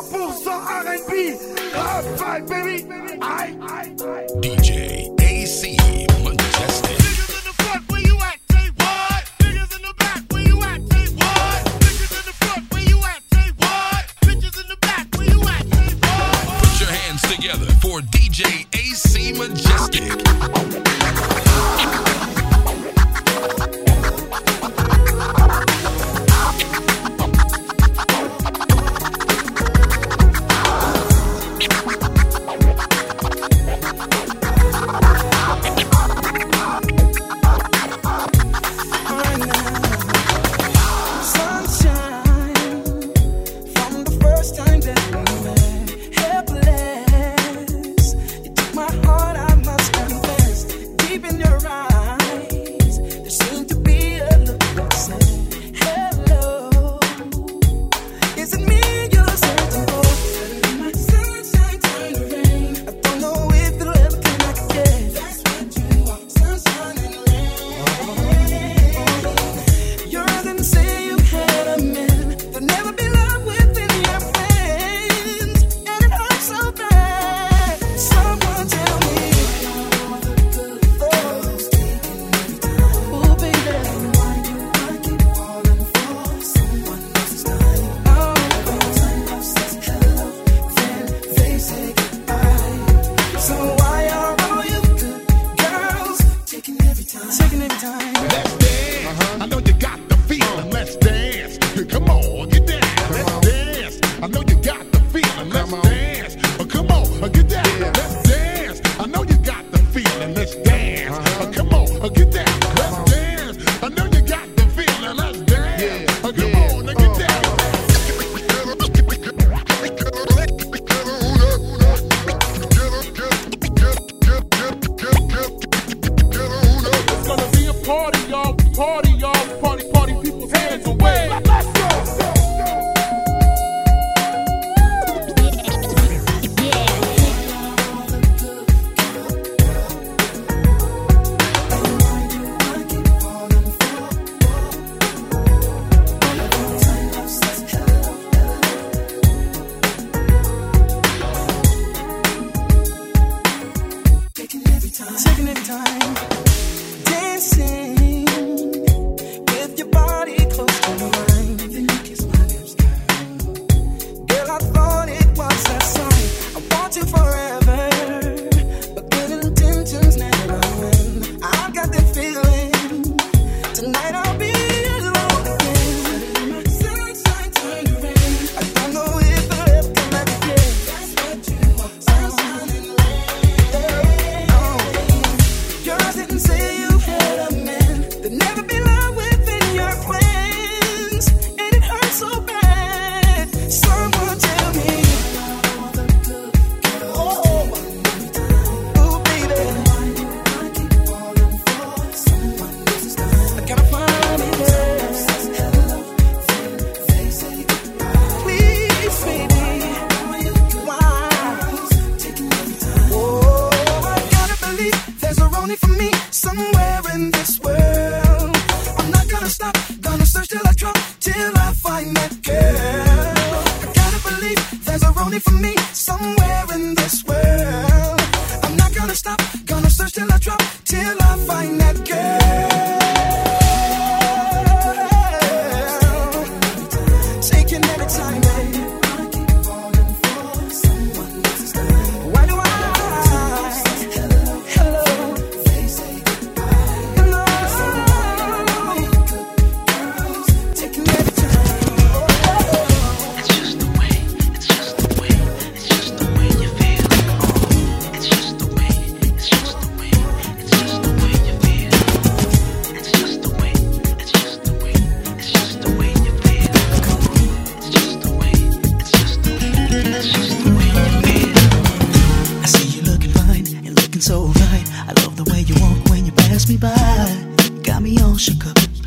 100% R&B rap baby. I DJ AC Majestic.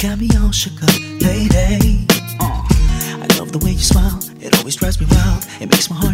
got me all shook up lady. Uh, I love the way you smile, it always drives me wild. It makes my heart.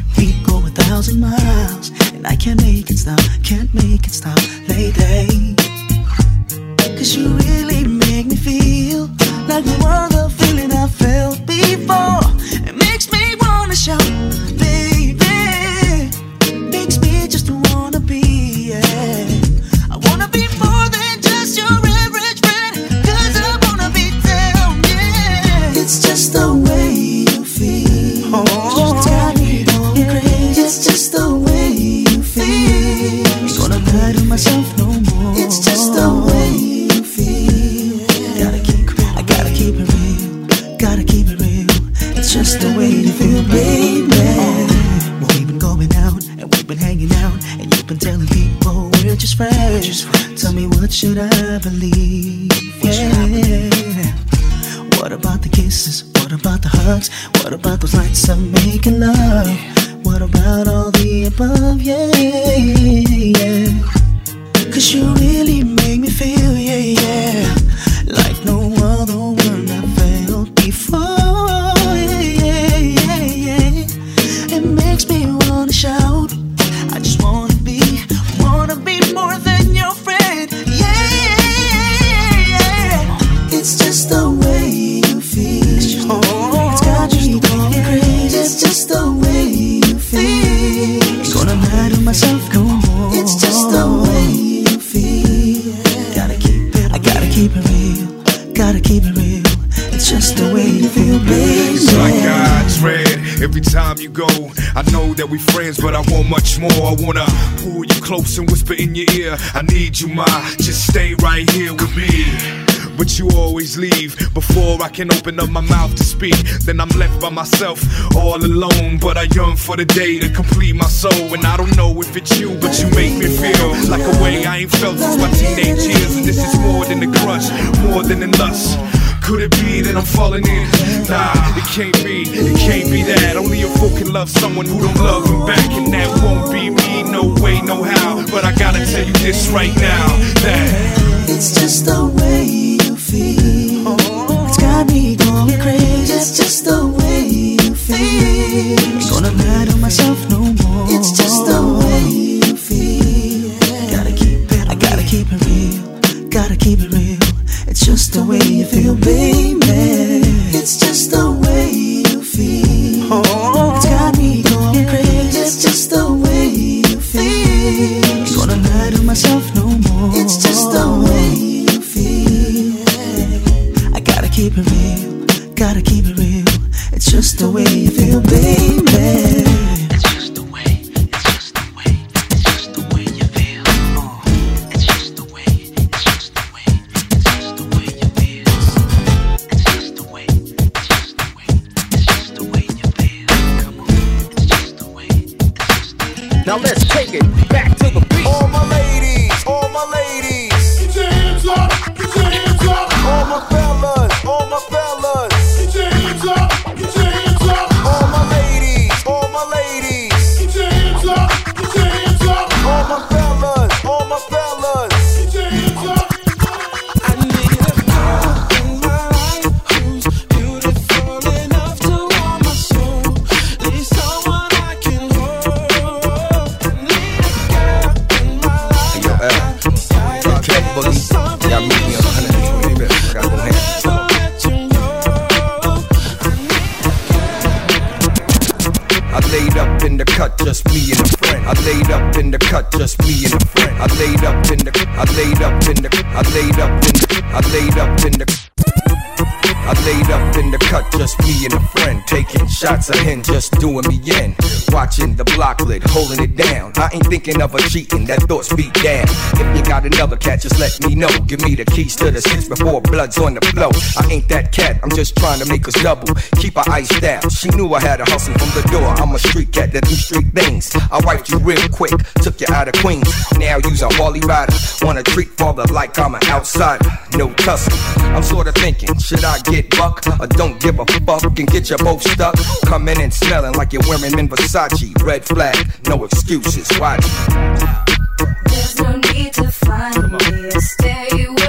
Can open up my mouth to speak. Then I'm left by myself, all alone. But I yearn for the day to complete my soul. And I don't know if it's you, but you make me feel like a way I ain't felt since my teenage years. And this is more than a crush, more than a lust. Could it be that I'm falling in? Nah, it can't be, it can't be that. Only a fool can love someone who don't love him back, and that won't be me, no way, no how. But I gotta tell you this right now, that It's just the way you feel. It's got me going crazy. It's just the way you feel. Ain't gonna lie to myself no more. It's just the way you feel. Gotta keep it. I gotta keep it real. Gotta keep it real. It's just the way you feel, baby. Him, just doing me in. Watching the block lit, holding it down. I ain't thinking of a cheating, that thought's beat down. If you got another cat, just let me know. Give me the keys to the six before blood's on the flow. I ain't that cat, I'm just trying to make us double. Keep her iced out. She knew I had a hustle from the door. I'm a street cat that do street things. I wiped you real quick, took you out of Queens. Now you's a Harley rider. Wanna treat father like I'm an outsider. No tussle. I'm sorta thinking, should I get buck or don't give a fuck and get you both stuck? Coming and smelling like you're wearing in Versace. Red flag, no excuses. Watch. There's no need to find me. Stay where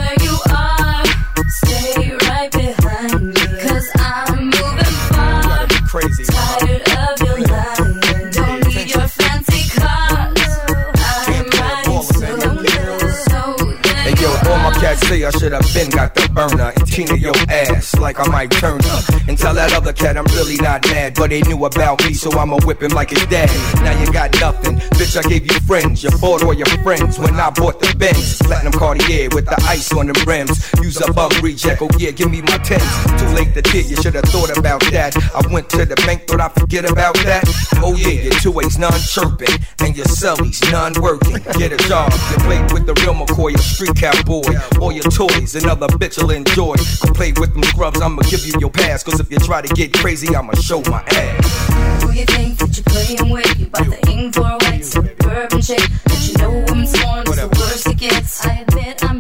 say I should have been got the burner and Tina your ass like I might turn up And tell that other cat I'm really not mad, but they knew about me, so I'ma whip him like his dad. Now you got nothing, bitch. I gave you friends, you bought all your friends when I bought the Benz, platinum Cartier with the ice on the rims. Use a bug reject, oh yeah, give me my tens. Too late to tell you should have thought about that. I went to the bank, thought I forget about that. Oh yeah, your two A's non chirping and your cellies non working. Get a job, you played with the real McCoy, a street cowboy. All your toys, another bitch will enjoy. Go play with them scrubs, I'ma give you your pass. Cause if you try to get crazy, I'ma show my ass. Who you think that you're playing with? You bout the ink for a white suburban chick. But you know I'm sworn it's the worst it gets. I admit I'm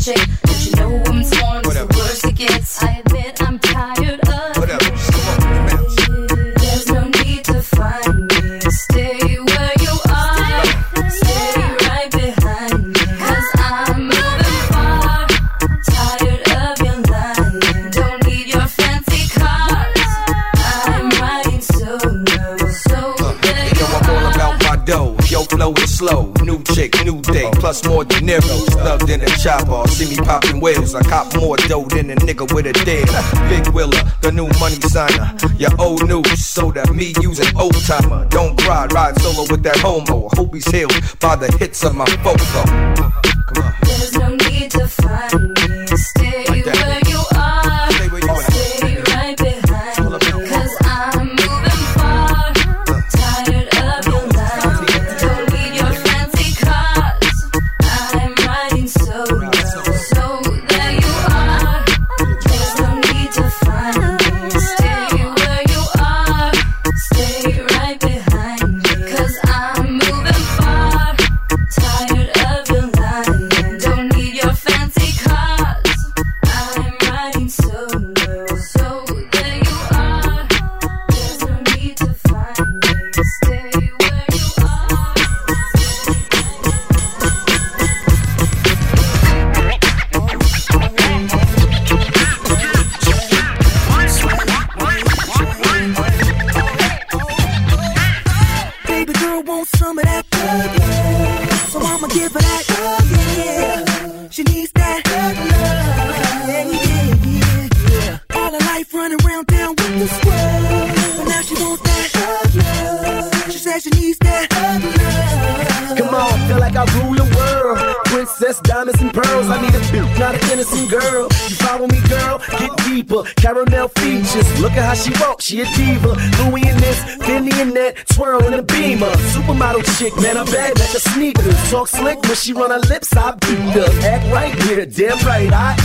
chick. But you know I'm sworn it's the worst it gets. I chick, new day. Plus more dinero. Stuffed in a chopper. See me popping wheels. I cop more dough than a nigga with a deal. Big Willa, the new money signer. Your old news. So that me using old timer. Don't cry, ride solo with that homo. Hope he's healed by the hits of my on. There's no need to find me. Chick, man, I'm bad like a sneaker. Talk slick when she run her lips, I beat her. Act right, yeah, damn right, I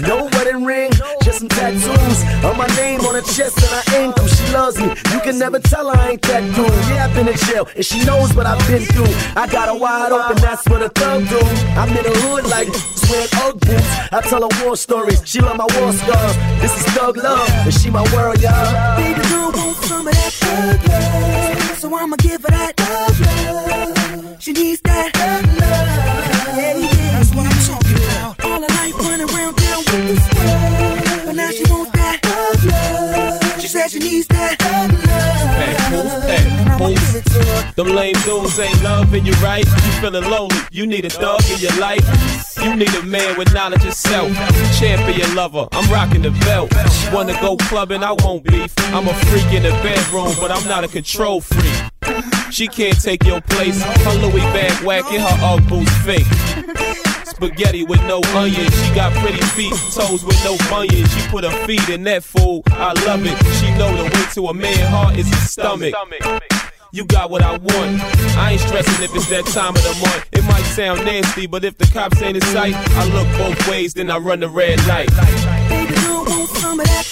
no wedding ring, just some tattoos. On my name on her chest and her ankle. She loves me. You can never tell I ain't that dude. Yeah, I've been in jail, and she knows what I've been through. I got her wide open, that's what a thug do. I'm in the hood like wearing Ugg boots. I tell her war stories. She love my war scars. This is thug love, and she my world, y'all. Baby girl wants some of that love, love. So I'ma give her that love, love. She needs that love, love. Yeah, yeah. That's what I'm talking about. All her life running around town with the squad. But now she wants that love, love. She said she needs that love. Them lame dudes ain't loving you right. You feeling lonely, you need a thug in your life. You need a man with knowledge of self. Champion lover, I'm rocking the belt. Wanna go clubbing, I won't beef. I'm a freak in the bedroom, but I'm not a control freak. She can't take your place. Her Louis bag whacking, her Ugg boots fake. Spaghetti with no onions. She got pretty feet, toes with no bunions. She put her feet in that fool. I love it. She know the way to a man heart is his stomach. You got what I want. I ain't stressing if it's that time of the month. It might sound nasty, but if the cops ain't in sight, I look both ways, then I run the red light. Baby girl wants some of that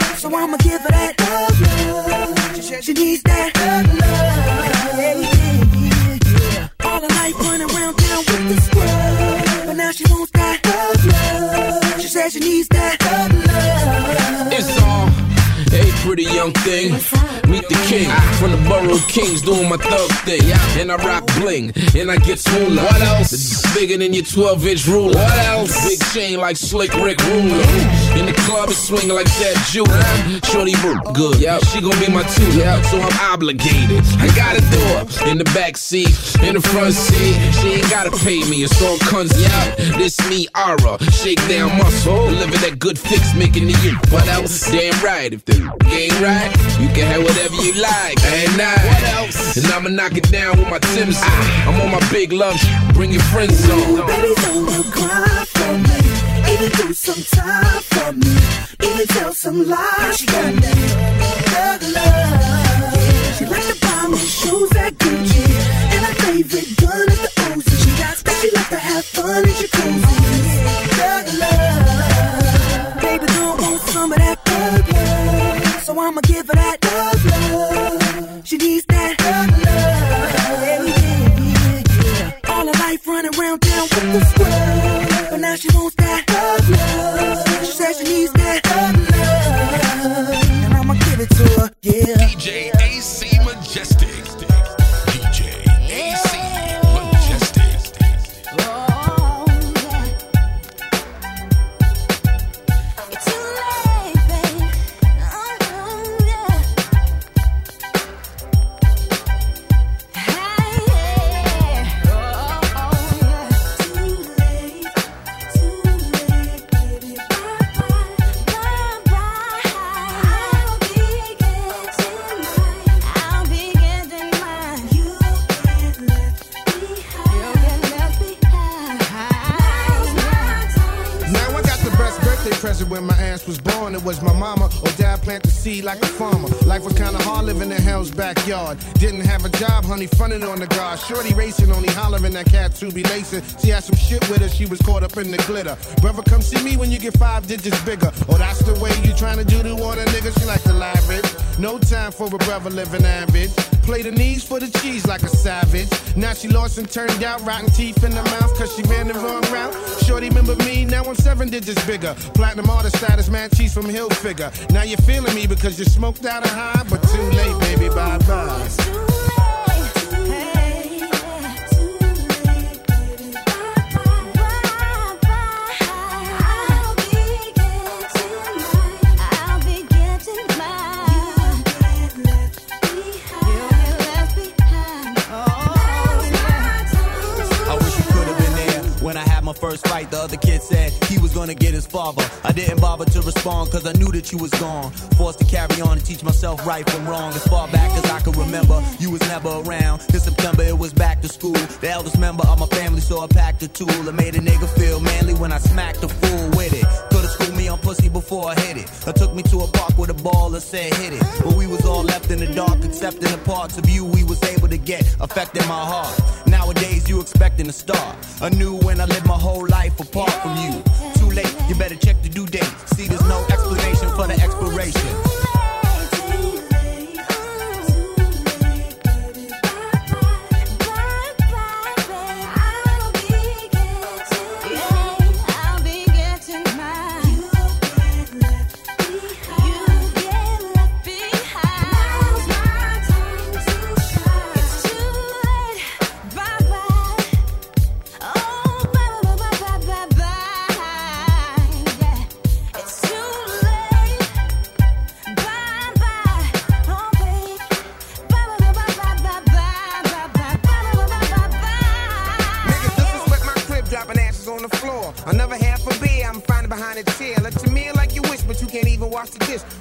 love. So I'ma give her that love. She needs that love. Yeah, yeah, yeah. All her life running around town with the squad. But now she wants that love. She said she needs that pretty young thing. Meet the king ah. from the borough of kings doing my thug thing. And I rock bling and I get moolah. What else? Bigger than your 12 inch ruler. What else? Big chain like Slick Rick Ruler. In the club, club is swinging like that Judah. Shorty good, yeah. She gon' be my tutor, so I'm obligated. I gotta do her in the back seat, in the front seat. She ain't gotta pay me, it's all cunts. Yeah, this me, Ara. Shake down muscle, oh. living that good fix, making the you. What else? Damn right, if the ain't right, you can have whatever you like. And I, what else? And I'ma knock it down with my Tim's. Ah, I'm on my big love, bring your friends on. Baby, don't cry for me. Even do some time for me. Even tell some lies for me. The glitter. Brother, come see me when you get five digits bigger. Oh, that's the way you trying to do to all the niggas. She like to lavish. No time for a brother living average. Play the knees for the cheese like a savage. Now she lost and turned out, rotten teeth in the mouth, cause she ran the wrong route. Shorty remember me, now I'm seven digits bigger. Platinum artist status, man, cheese from Hill figure. Now you're feeling me because you smoked out a high, but too late, baby, bye bye. His father. I didn't bother to respond cause I knew that you was gone. Forced to carry on and teach myself right from wrong. As far back as I can remember, you was never around. In September, it was back to school. The eldest member of my family, so I packed a tool. It made a nigga feel manly when I smacked a fool with it. Could've schooled me on pussy before I hit it. Or took me to a park with a ball and said hit it. But we was all left in the dark, accepting the parts of you we was able to get, affecting my heart. Nowadays, you expecting a star. I knew when I lived my whole life apart from you. Late, you better check the due date. See, there's no explanation for the expiration.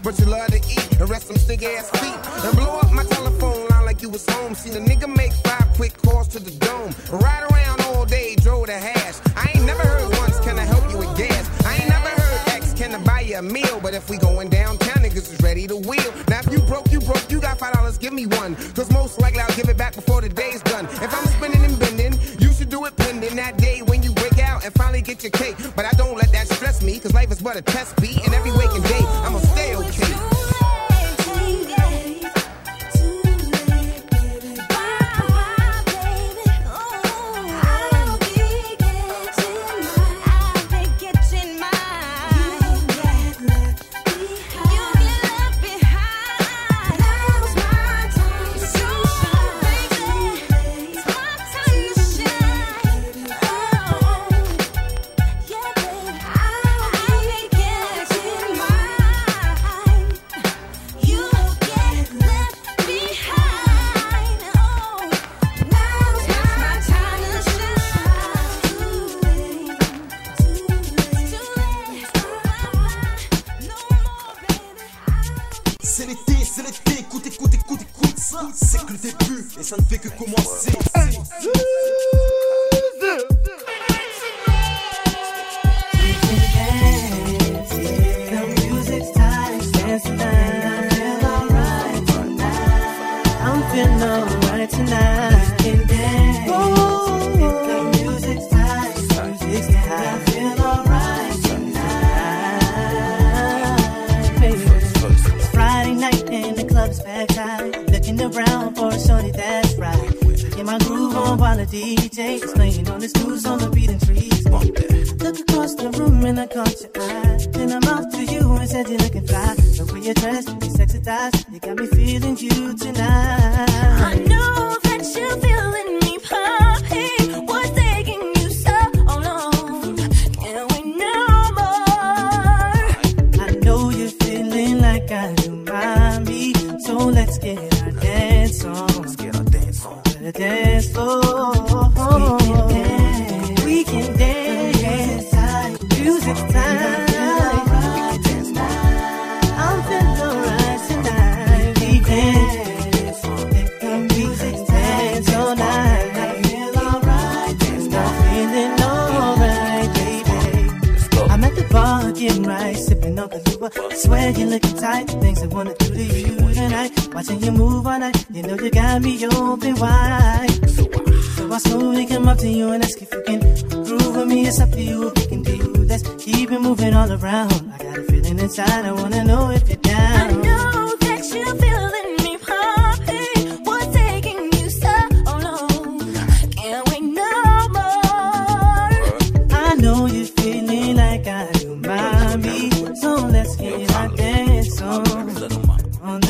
But you love to eat and rest some stink ass feet. And blow up my telephone line like you was home. Seen a nigga make five quick calls to the dome. Ride around all day, drove the hash. I ain't never heard once, can I help you with gas? I ain't never heard X, can I buy you a meal? But if we going downtown, niggas is ready to wheel. Now if you broke, you broke, you got five dollars, give me one. Cause most likely I'll give it back before the day's done. If I'm spinning and bending, you should do it pending that day when you break out and finally get your cake. But I don't let that stress me, cause life is but a test beat. And every waking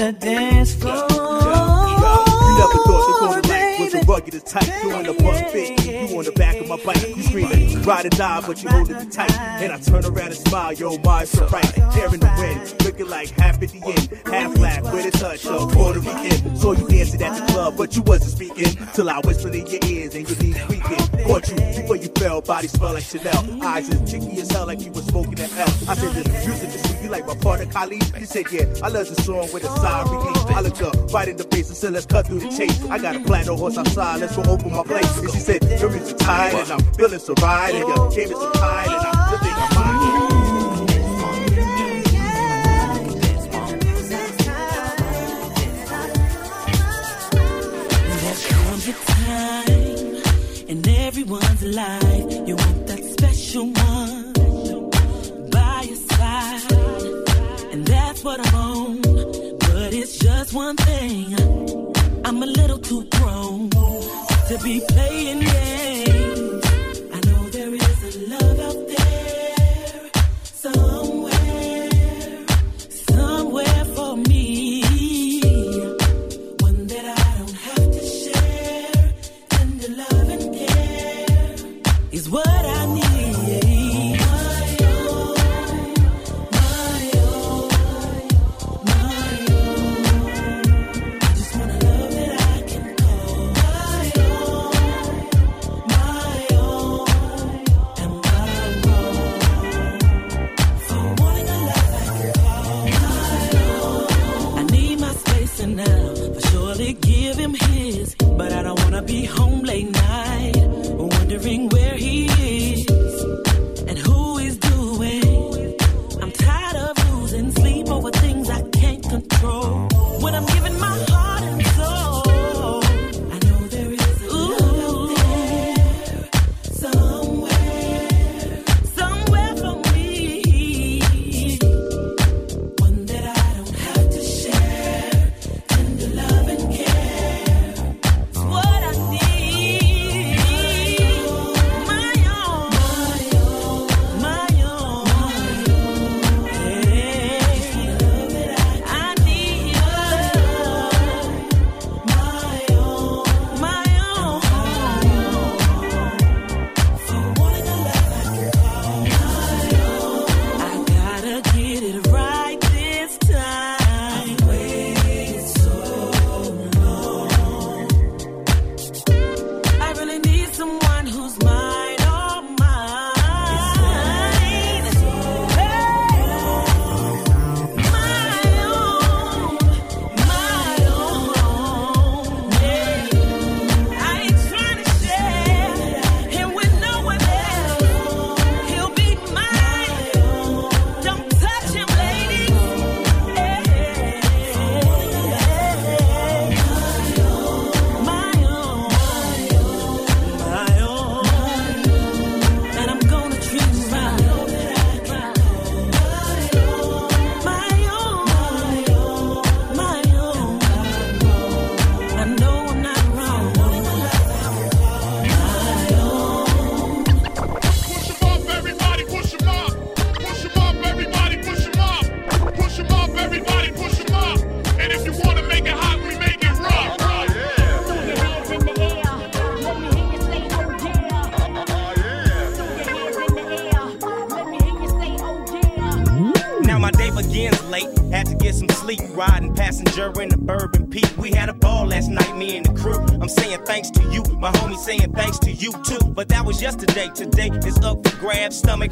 the dance floor. You never thought the golden light was a rugged and tight. You on the bus fit, you on the back of my bike. Ride or die, but you holding me tight. And I turn around and smile, yo, my so right. In the wind, looking like half at the end, half laugh with a touch of Puerto Rican. Saw you dancing at the club, but you wasn't speaking. Till I whispered in your ears and your knees creaking. Caught you before you fell, body smell like Chanel. Eyes as chicky as hell, like you was smoking an. I said, this music is sweet, you like my partner Khalid? She said, yeah, I love the song with a relief. I looked up right in the face and said, let's cut through the chase. I got a platinum horse outside, let's go open my place. And she said, your music tight and I'm feeling so right. And your game is so tight and I'm feeling I'm mine. There comes a time in everyone's life you want that special one by your side, and that's what I'm on. But it's just one thing. I'm a little too grown to be playing games.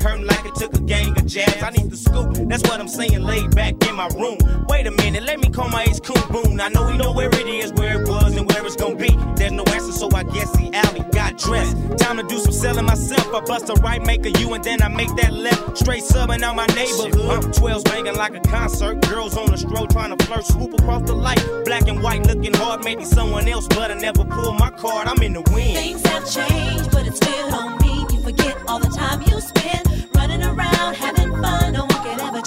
Hurting like it took a gang of jabs. I need the scoop. That's what I'm saying. Laid back in my room. Wait a minute, let me call my ace coon boom. I know we know where it is, where it was, and where it's gonna be. There's no answer, so I guess the alley got dressed. Time to do some selling myself. I bust a right, make a U, and then I make that. Straight subbing out my neighborhood. 12's banging like a concert. Girls on the stroll trying to flirt. Swoop across the light. Black and white looking hard. Maybe someone else, but I never pull my card. I'm in the wind. Things have changed, but it still don't mean you forget all the time you spend running around having fun. No one can ever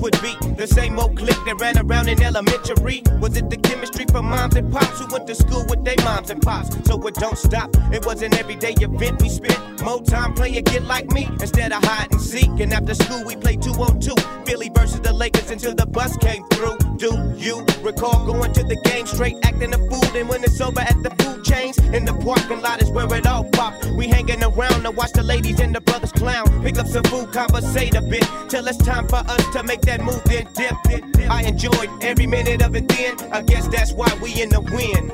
would be the same old clique that ran around in elementary? Was it the chemistry for moms and pops who went to school with their moms and pops? So it don't stop. It was an everyday event. We spent more time playing get like me instead of hide and seek. And after school we played two on two. Philly versus the Lakers until the bus came through. Do you recall going to the game straight acting a fool? And when it's over at the food chains in the parking lot is where it all popped. We hanging around to watch the ladies and the brothers clown. Pick up some food, conversate a bit till it's time for us to make that move. Then dip. I enjoyed every minute of it. Then I guess that's why we in the win.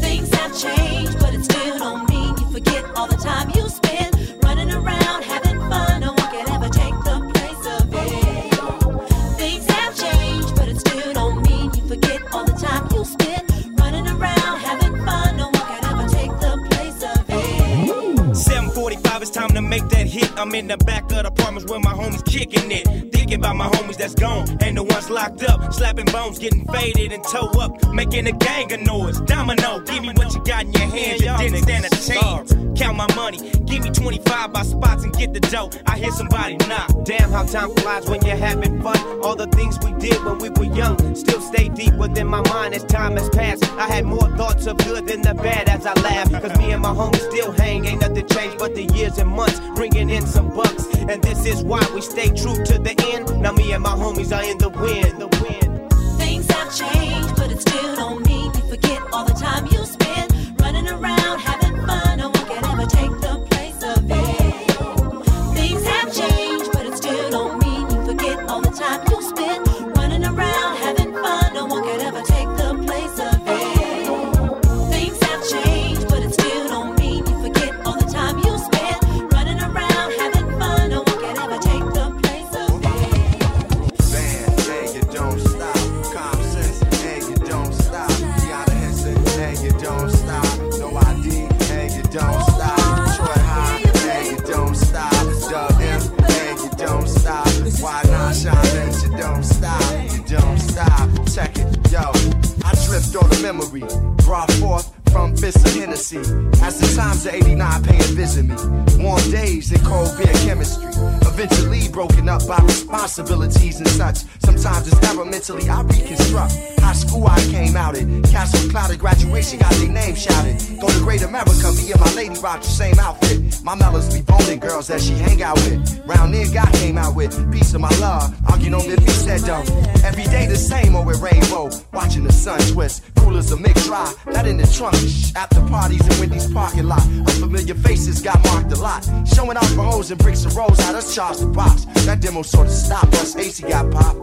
Things have changed, but it still don't mean you forget all the time you spend running around having fun. No one can ever take the place of it. Things have changed, but it still don't mean you forget all the time you spend running around having fun. No one can ever take the place of it. 745, it's time to make that hit. I'm in the back of the apartments where my homies kicking it. Thinking about my homies that's gone, and the ones locked up. Slapping bones, getting faded and toe up. Making a gang of noise. Domino, give me what you got in your hands. You didn't stand a chance. Count my money, give me 25 by spots and get the dough. I hear somebody knock. Damn, how time flies when you're having fun. All the things we did when we were young still stay deep within my mind as time has passed. I had more thoughts of good than the bad as I laugh. Cause me and my homies still hang. Ain't nothing changed but the years and months bringing in some bucks. And this is why we stay true to the end. Now me and my homies are in the wind. The wind. Things have changed, but it still don't mean you forget all the time you spend running around having and rolls. How us charge the box. That demo sort of stopped us. AC got popped.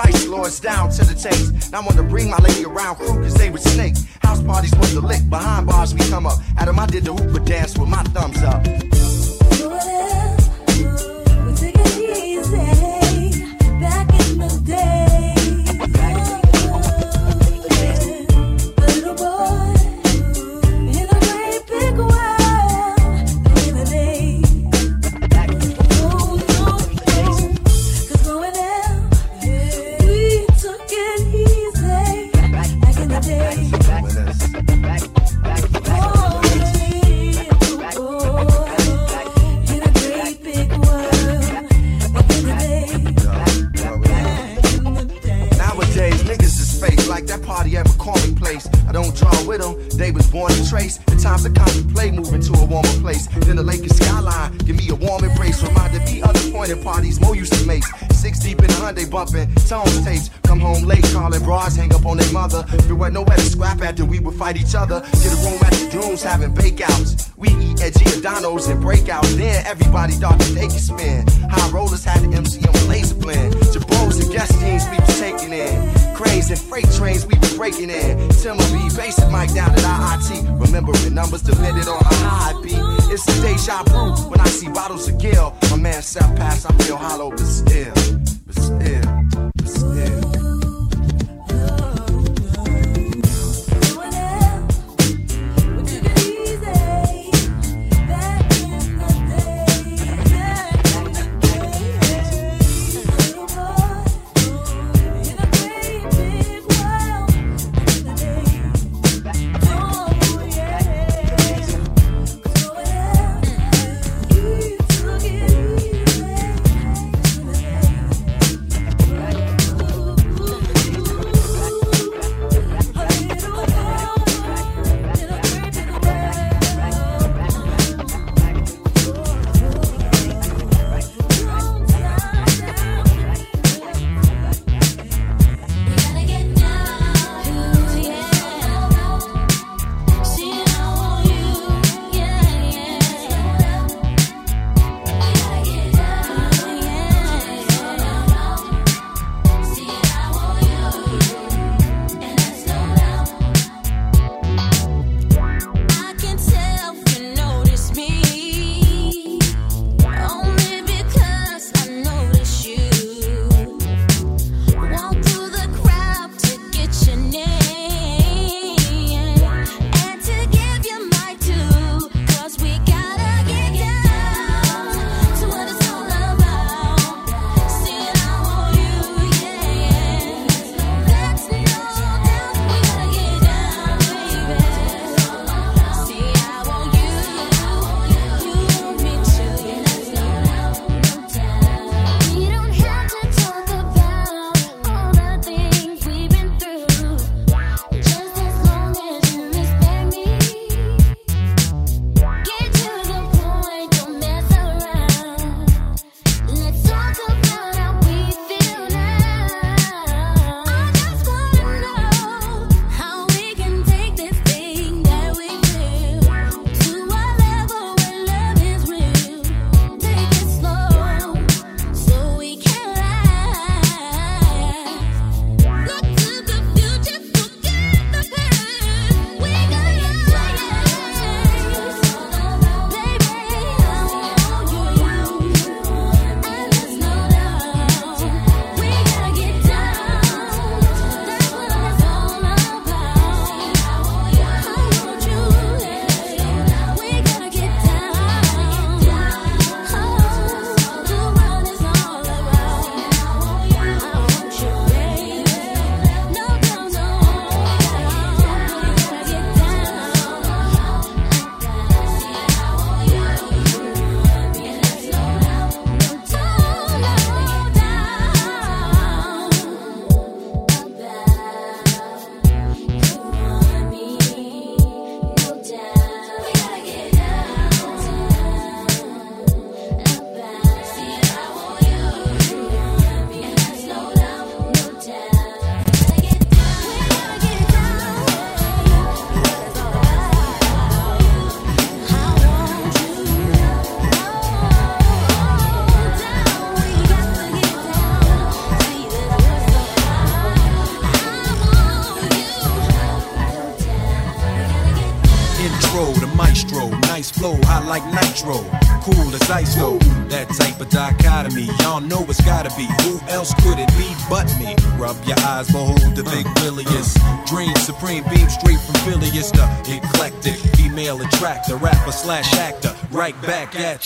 spice lords down to the taste. Now I wanna bring my lady around crew cause they with snakes. House parties was the lick, behind bars we come up. Adam, I did the hooper dance with my thumbs up. fight each other.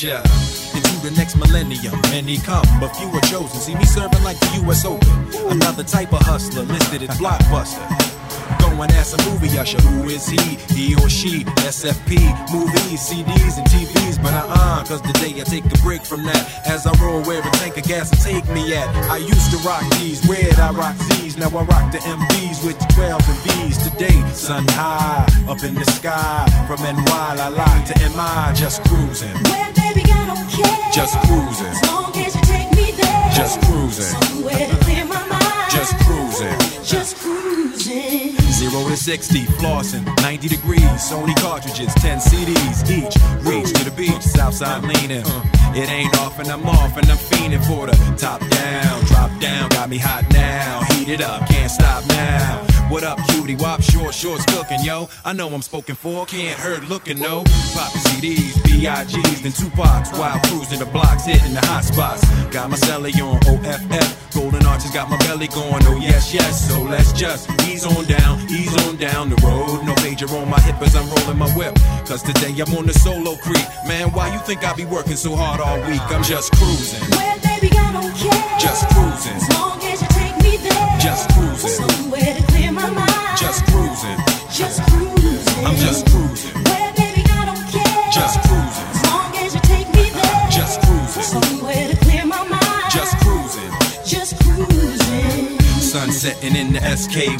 Ya. Into the next millennium, many come, but few are chosen. See me serving like the U.S. Open. Another type of hustler listed as blockbuster. Going as a movie usher. Who is he? He or she? SFP, movies, CDs, and TVs. But uh uh, cause today I take a break from that. As I roll where a tank of gas will take me at. I used to rock these, where'd I rock these? Now I rock the MVs with the 12s and Vs. Today, sun high, up in the sky. From NY, la la to MI, just cruising. Well, baby, I don't care. Just cruising. As long as you take me there. Just cruising. Somewhere to clear my mind. Just cruising. Just cruising. Zero to 60, flossing, 90 degrees, Sony cartridges, 10 CDs each. Reach to the beach, Southside leaning. Uh, it ain't off and I'm off and I'm fiending for the top down, drop down, got me hot now. Heat it up, can't stop now. What up, cutie? Wop, short, shorts cooking, yo. I know I'm spoken for, can't hurt looking, no. Poppin' CDs, B.I.G's, then Tupac's while cruising the blocks, hitting the hot spots. Got my celly on OFF, golden arches got my belly going, oh yes, yes. So let's just ease on down, ease on down the road. No major on my hip as I'm rolling my whip. Cause today I'm on the solo creep. Man, why you think I be working so hard all week? I'm just cruising. Well, baby, I don't care. Just cruising.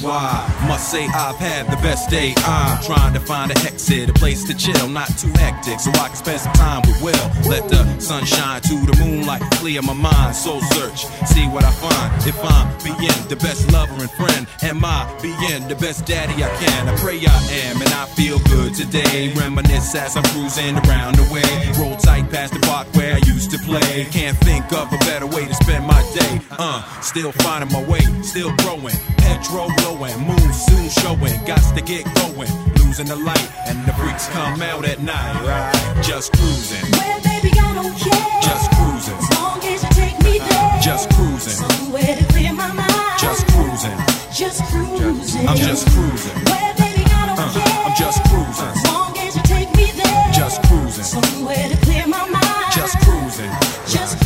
SKY. Must say I've had the best day. I'm trying to find a exit, a place to chill, not too hectic, so I can spend some time with Will. Let the sunshine to the moonlight clear my mind. Soul search, see what I find. If I'm being the best lover and friend, am I being the best daddy I can? I pray I am, and I feel good today. Reminisce as I'm cruising around the way. Roll tight past the park where I used to play. Can't think of a better way to spend my day. Uh, still finding my way, still growing. Petrol glowing, moon soon showing. Gots to get going, losing the light, and the freaks come out at night. Right? Just cruising, Well, baby, I don't care. just cruising, As long as you take me there. just cruising, Somewhere to clear my mind. just cruising. Just cruising. I'm just cruising. Well, baby, I don't Uh, care. I'm just cruising, As long as you take me there. just cruising, Somewhere to clear my mind. just cruising. Just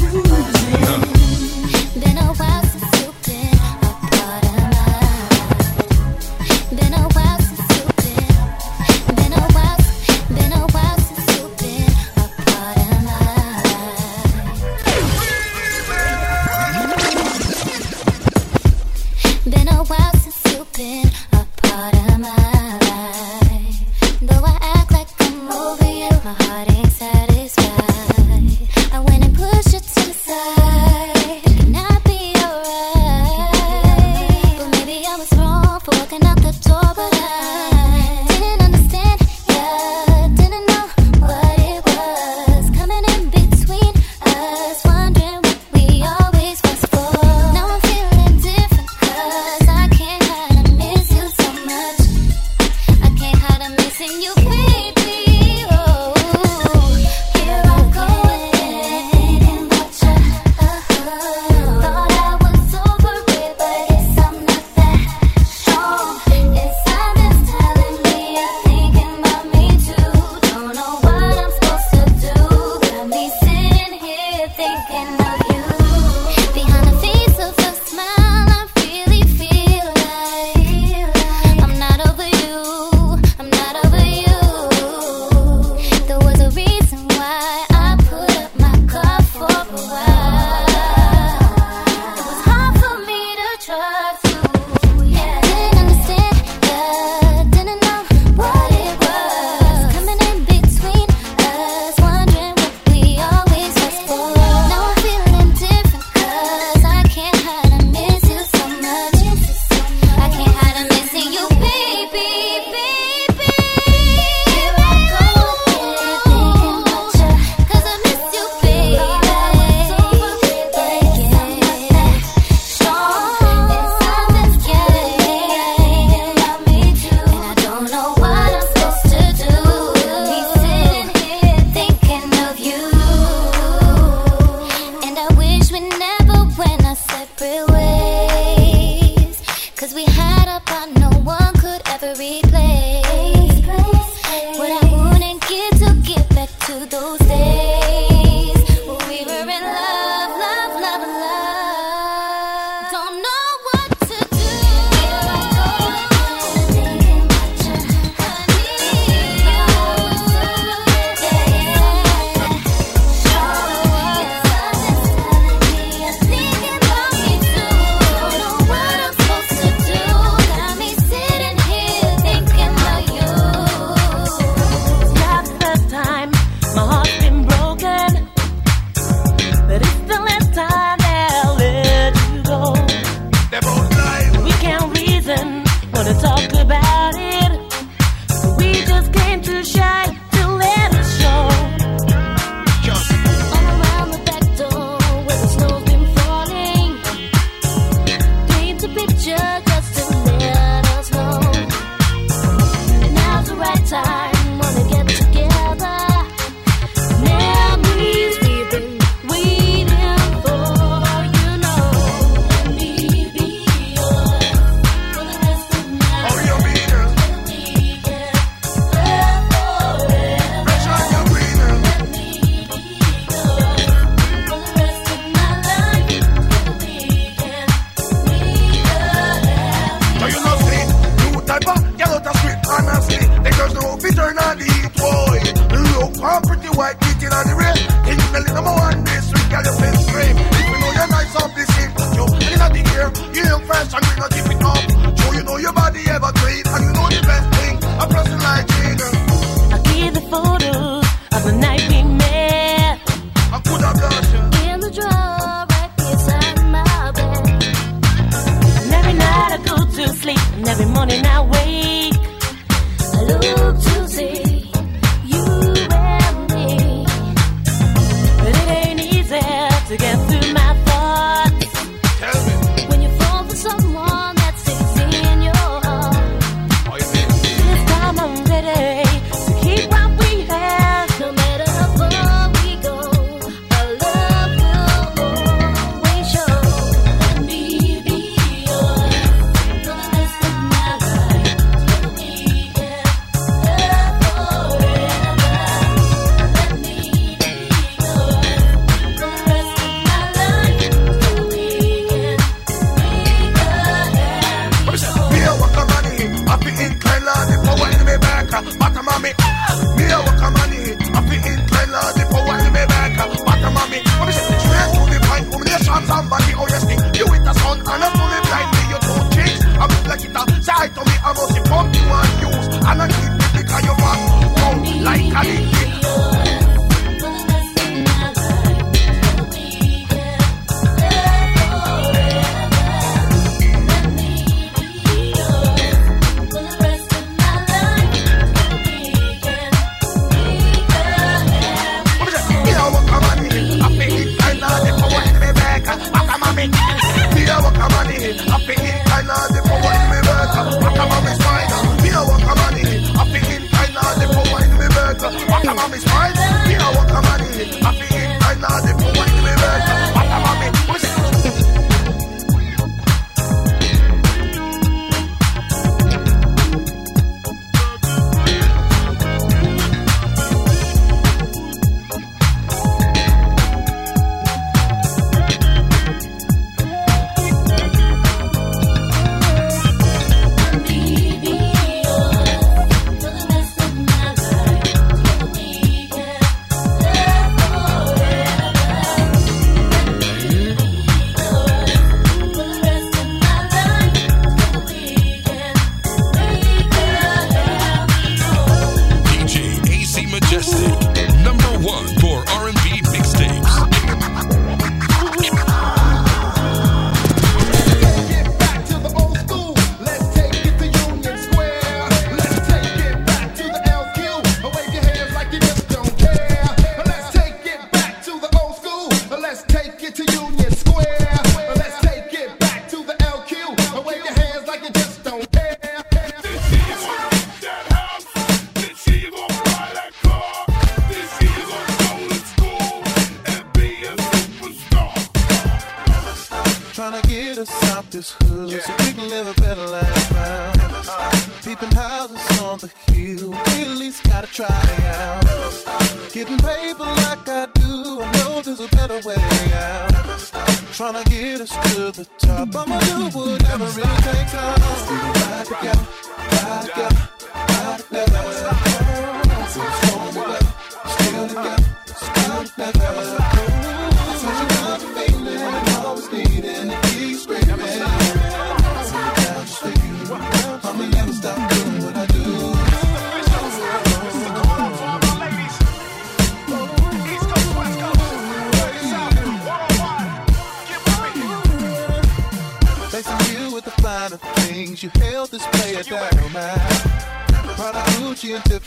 这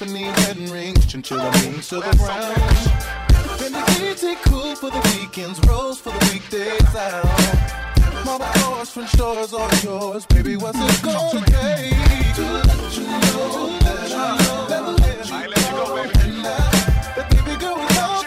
Tiffany wedding ring, chinchilla wings to the ground. Then the kids cool for the weekends, rose for the weekdays out. Mama calls, French doors all yours, baby, what's it gonna take? To let you know, let you know, let you go, and now, baby girl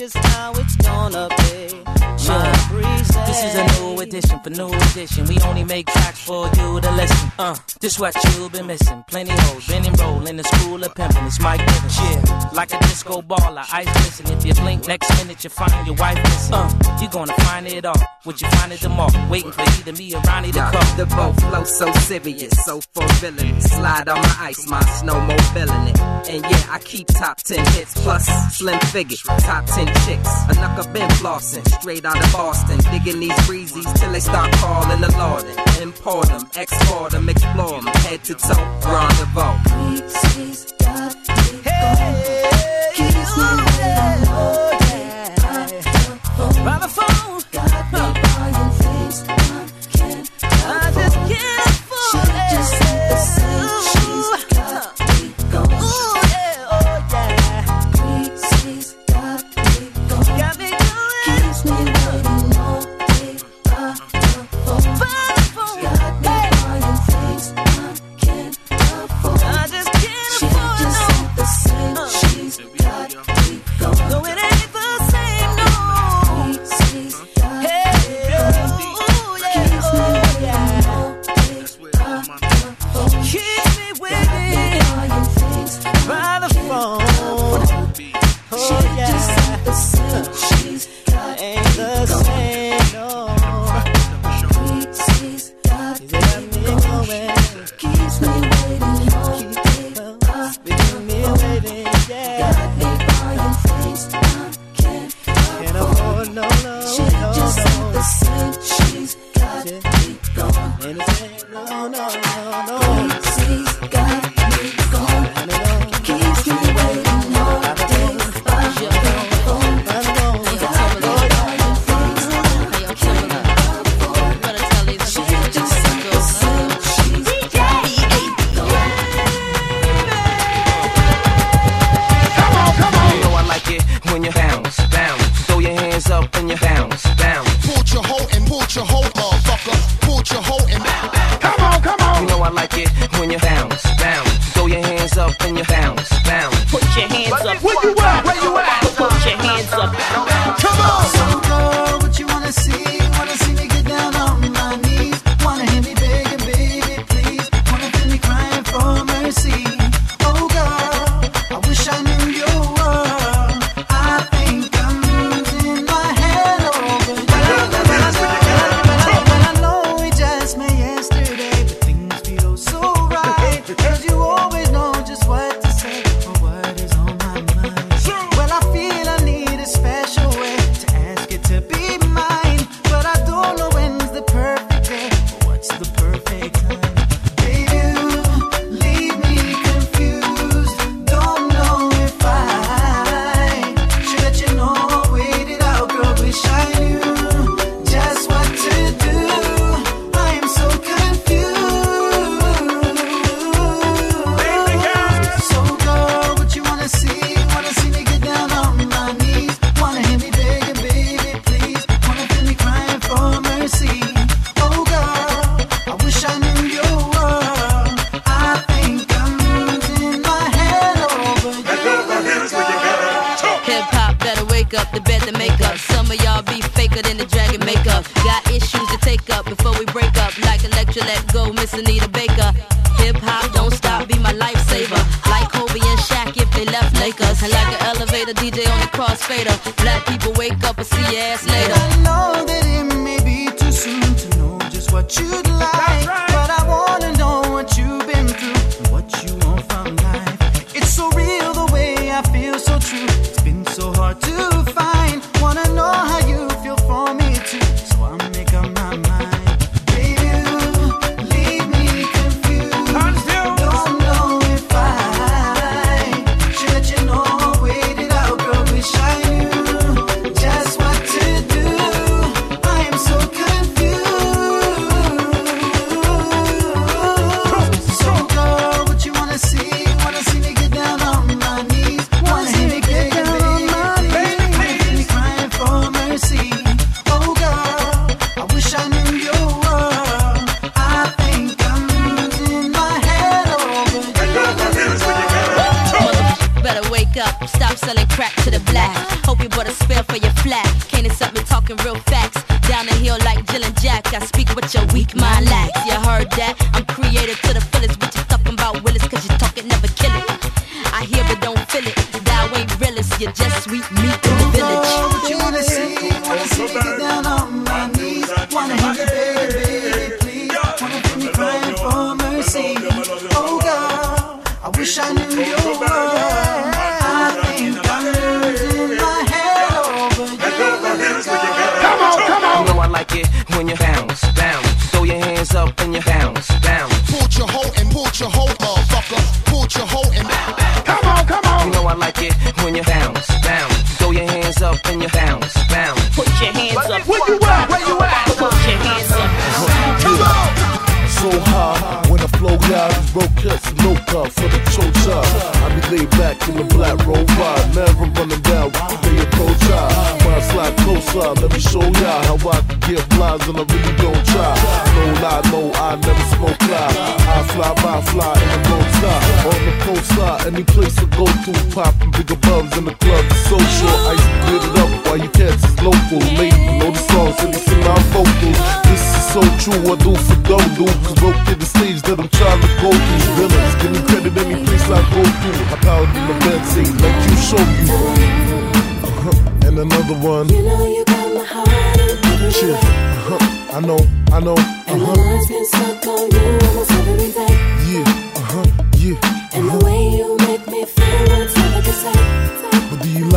just how it's gonna be. This is a new edition for new edition. We only make tracks for you to listen. Uh, this what you've been missing. Plenty hoes, been enrolled in the school of pimping. It's my given. Yeah, like a disco ball, I ice listen. If you blink next minute, you find your wife missing. Uh, you gonna find it all. What you find it tomorrow. Waiting for either me or Ronnie to call. The boat flow so serious, so fulfilling. Slide on my ice, my snowmobile in it. And yeah, I keep top 10 hits, plus slim figure, top 10 chicks. A knucker been flossing, straight out of Boston. Digging these breezes till they start calling the Lorden. Import them, export them, explore them, head to toe, rendezvous. Oh, oh, the hey, hey, hey, hey, hey, hey, hey, hey,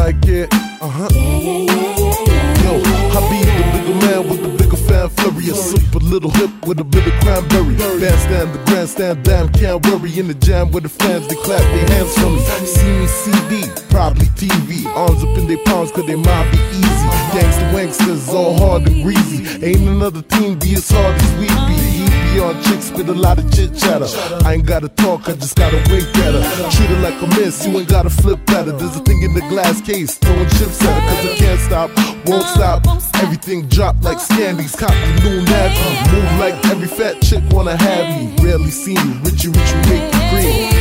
like it? Uh-huh. Yeah, yeah, yeah, yeah, yeah. Yo, I be the bigger man with the bigger fan flurry. A super little hip with a bit of cranberry. Bandstand, the grandstand, damn, can't worry. In the jam with the fans, they clap their hands for me. See me CD, probably TV. Arms up in their palms, cause they might be easy. Gangsta wanksters, all hard and greasy. Ain't another team be as hard as we be. He on chicks with a lot of chit chatter. I ain't gotta talk, I just gotta wink at her. Treat her like a miss, you ain't gotta flip at her. There's a thing in the glass case, throwing chips at her. Cause I can't stop, won't stop. Everything drop like Scandies, cop the new navy. Move like every fat chick wanna have me. Rarely seen you, richy, richy, make you green.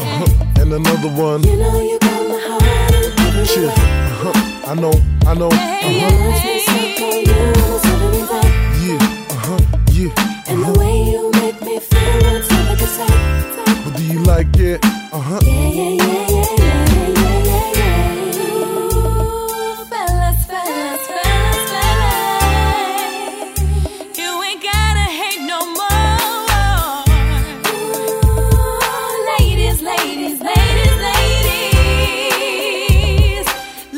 Uh-huh. And another one. You know you got my heart. Uh-huh. I know, I know. And like it? Uh-huh. Yeah, yeah, yeah, yeah, yeah, yeah, yeah, yeah. Ooh, fellas, fellas, fellas, fellas. You ain't gotta hate no more. Ladies, ladies, ladies, ladies.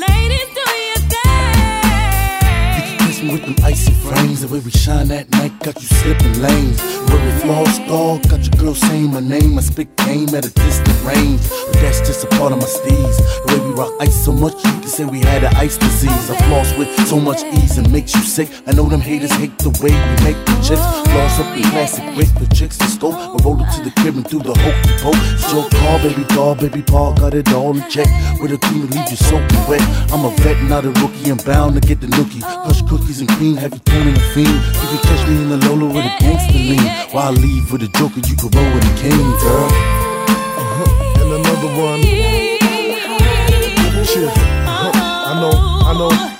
Ladies, do your thing. Kiss me with them icy frames. The way we shine that night got you slipping lanes. We floss star, got your girl saying my name. I spit game at a distant range. But that's just a part of my steez. The way we rock ice so much, you can say we had an ice disease. I floss with so much ease and makes you sick. I know them haters hate the way we make the chips. Floss up the classic weight for chicks to store. I roll it to the crib and through the hokey poke. It's your car, baby doll, baby paw, got it all in check. With a clean to leave you soaking wet. I'm a vet, not a rookie. I'm bound to get the nookie. Hush cookies and cream, have you turning a fiend. You catch me in the Lola with a gangster lean. While I leave with a joker, you can roll with a king, girl. Uh-huh. And another one. Shit. Uh-huh. I know, I know.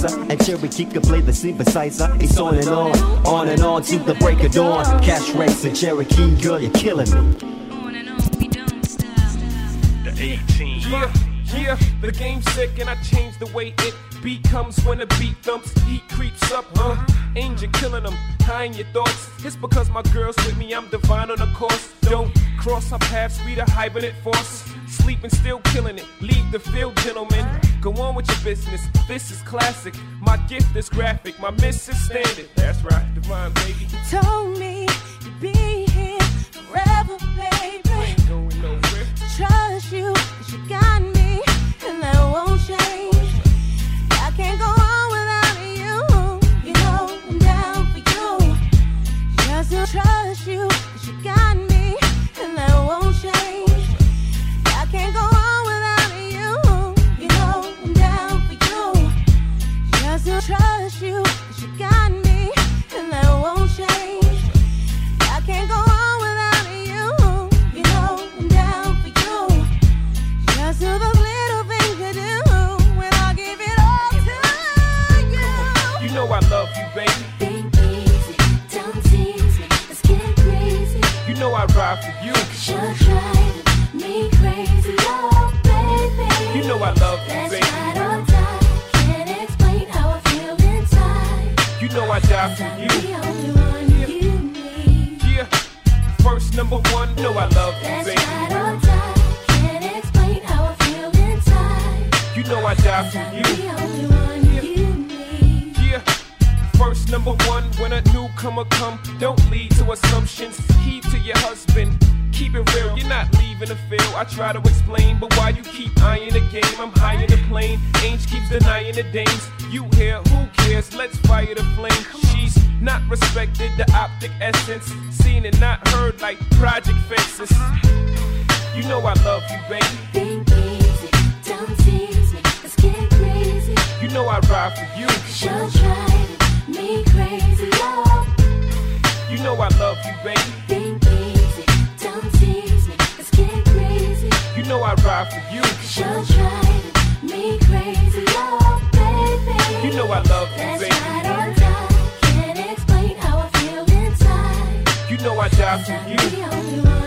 Getting wiser, and Cherokee can play the synthesizer. It's on and on, on and on to the break of dawn. Cash Rex and Cherokee, girl, you're killing me. On and on, we don't stop. The 18. Yeah, yeah, the game's sick and I change the way it becomes when the beat thumps, heat creeps up, huh? Angel killing them, high in your thoughts. It's because my girl's with me, I'm divine on the course. Don't cross our paths, we the hibernate force. Sleeping, still killing it. Leave the field, gentlemen. Go on with your business. This is classic. My gift is graphic. My miss is standard. That's right, divine baby. told me you'd be here forever, die for you. only one you need. Yeah. First number one, know I love you, baby. ride or die. Can't explain how I feel inside. You know I die for you. The only one you need. Yeah. First number one, when a newcomer come, don't lead to assumptions. Heed to your husband keep it real, you're not leaving the field. I try to explain, but why you keep eyeing the game? I'm high in the plane. Ainge keeps denying the dames. You here, who cares? Let's fire the flame. She's not respected, the optic essence. Seen and not heard like project fences. You know I love you, baby. Think easy, don't tease me. Let's get crazy. You know I ride for you. Cause you're driving me crazy, love. You know I love you, baby. know I ride for you. Cause You me crazy, love, baby. You know I love you, That's baby. Can't explain how I feel inside. You know I die for you.